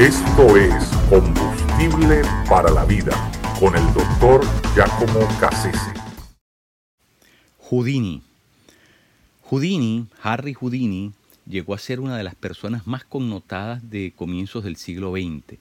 Esto es Combustible para la Vida con el doctor Giacomo Cassese. Houdini. Houdini, Harry Houdini, llegó a ser una de las personas más connotadas de comienzos del siglo XX.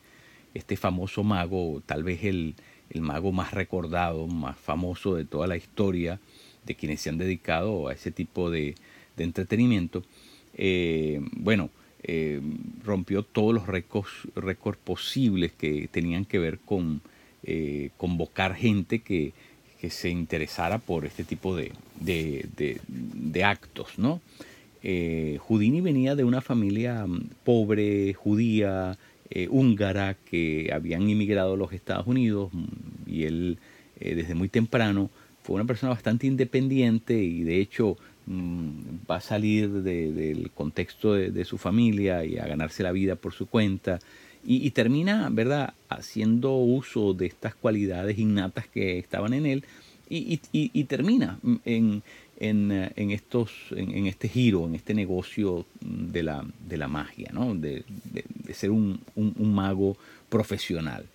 Este famoso mago, tal vez el, mago más recordado, más famoso de toda la historia de quienes se han dedicado a ese tipo de, entretenimiento, eh, bueno, eh, rompió todos los récords, posibles que tenían que ver con eh, convocar gente que, se interesara por este tipo de, actos. ¿no? Eh, Houdini venía de una familia mm, pobre, judía, húngara, que habían inmigrado a los Estados Unidos mm, y él desde muy temprano fue una persona bastante independiente y de hecho va a salir del contexto de, su familia y a ganarse la vida por su cuenta y, termina, ¿verdad?, haciendo uso de estas cualidades innatas que estaban en él y, termina en, en, estos, en, este giro, en este negocio de la, de la magia, ¿no? de, ser un, un, mago profesional.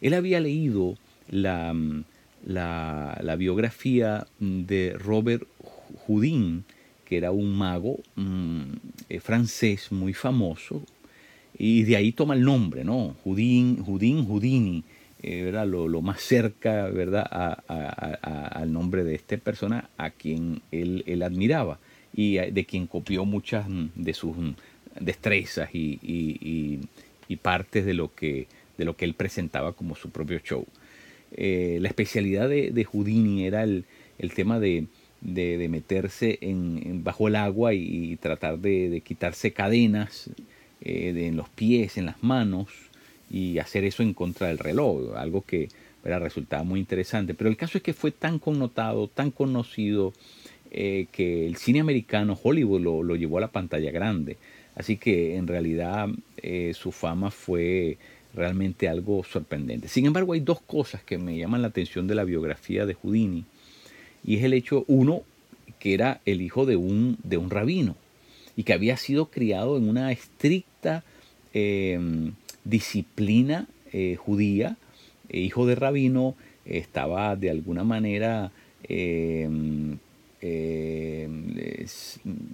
Él había leído la, la, la biografía de Robert Houdin, que era un mago mm, eh, francés muy famoso, y de ahí toma el nombre, ¿no? Houdin, Houdin Houdini, eh, Lo, más cerca, ¿verdad?, al nombre de esta persona a quien él, admiraba y de quien copió muchas de sus destrezas y, partes de lo, que, de lo que él presentaba como su propio show. Eh, la especialidad de, de Houdini era el tema de, de, meterse en, bajo el agua y, tratar de, quitarse cadenas eh, en los pies, en las manos y hacer eso en contra del reloj, algo que resultaba muy interesante. Pero el caso es que fue tan connotado, tan conocido, eh, que el cine americano, Hollywood, lo, llevó a la pantalla grande. Así que en realidad eh, su fama fue realmente algo sorprendente. Sin embargo, hay dos cosas que me llaman la atención de la biografía de Houdini y es el hecho, uno, que era el hijo de un, de un rabino y que había sido criado en una estricta em, disciplina eh, judía, e hijo de rabino, estaba de alguna manera,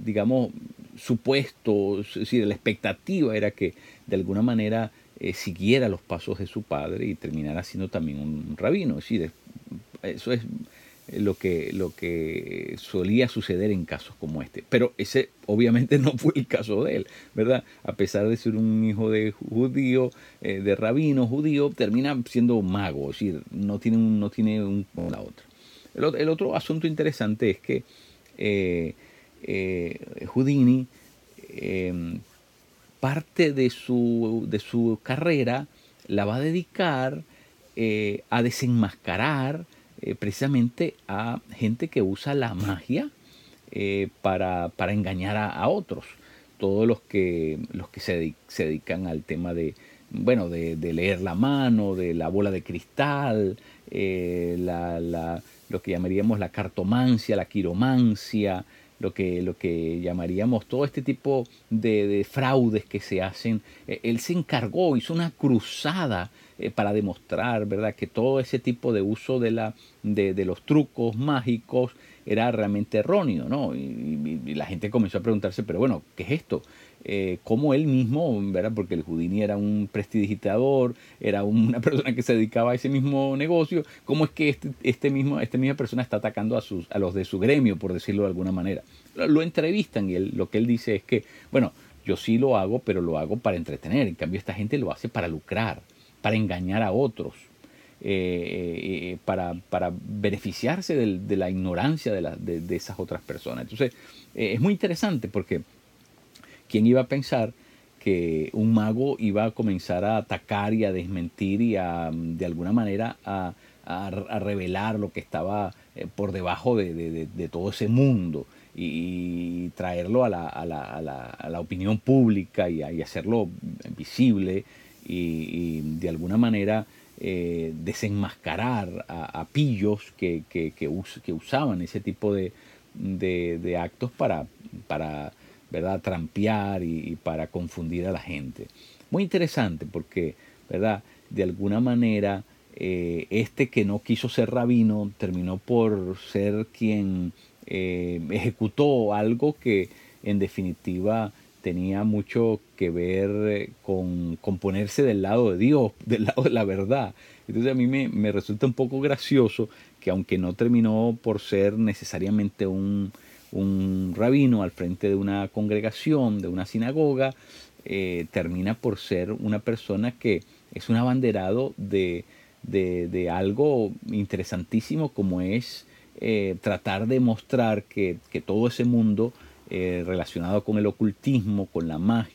digamos, supuesto, es decir, la expectativa era que de alguna manera eh, siguiera los pasos de su padre y terminara siendo también un rabino. Es decir, eso es lo que, lo que solía suceder en casos como este. Pero ese obviamente no fue el caso de él, ¿verdad? A pesar de ser un hijo de judío, eh, de rabino judío, termina siendo mago, es decir, no tiene un, no tiene un la otra. El, otro asunto interesante es que eh, eh, Houdini parte de su, de su carrera la va a dedicar a desenmascarar eh, precisamente a gente que usa la magia eh, para, engañar a, otros. Todos los que, los que se, dedican al tema de, bueno, de, leer la mano, de la bola de cristal, eh, lo que llamaríamos la cartomancia, la quiromancia, lo que, lo que llamaríamos todo este tipo de, fraudes que se hacen. él se encargó, hizo una cruzada eh, para demostrar, ¿verdad?, que todo ese tipo de uso de, la, de, los trucos mágicos era realmente erróneo, ¿no? Y, la gente comenzó a preguntarse, pero bueno, ¿qué es esto? Eh, ¿Cómo él mismo, ¿verdad? Porque el Houdini era un prestidigitador, era una persona que se dedicaba a ese mismo negocio, ¿cómo es que este, este mismo, esta misma persona está atacando a, sus, a los de su gremio, por decirlo de alguna manera? Lo, entrevistan y lo que él dice es que, bueno, yo sí lo hago, pero lo hago para entretener, en cambio esta gente lo hace para lucrar para engañar a otros, eh, eh, para, beneficiarse de, la ignorancia de, esas otras personas. Entonces, eh, es muy interesante porque ¿quién iba a pensar que un mago iba a comenzar a atacar y a desmentir y a, de alguna manera, a, revelar lo que estaba por debajo de, todo ese mundo? y traerlo a la, opinión pública y hacerlo visible y, de alguna manera eh, desenmascarar a, pillos que, que, usaban ese tipo de, actos para, para ¿verdad? trampear y, para confundir a la gente. muy interesante porque, ¿verdad? De alguna manera, eh, este que no quiso ser rabino terminó por ser quien eh, ejecutó algo que en definitiva tenía mucho que ver eh, con, con, ponerse del lado de Dios, del lado de la verdad. Entonces a mí me, resulta un poco gracioso que aunque no terminó por ser necesariamente un, rabino al frente de una congregación, de una sinagoga, eh, termina por ser una persona que es un abanderado de, algo interesantísimo como es eh, tratar de mostrar que, todo ese mundo eh, relacionado con el ocultismo, con la magia,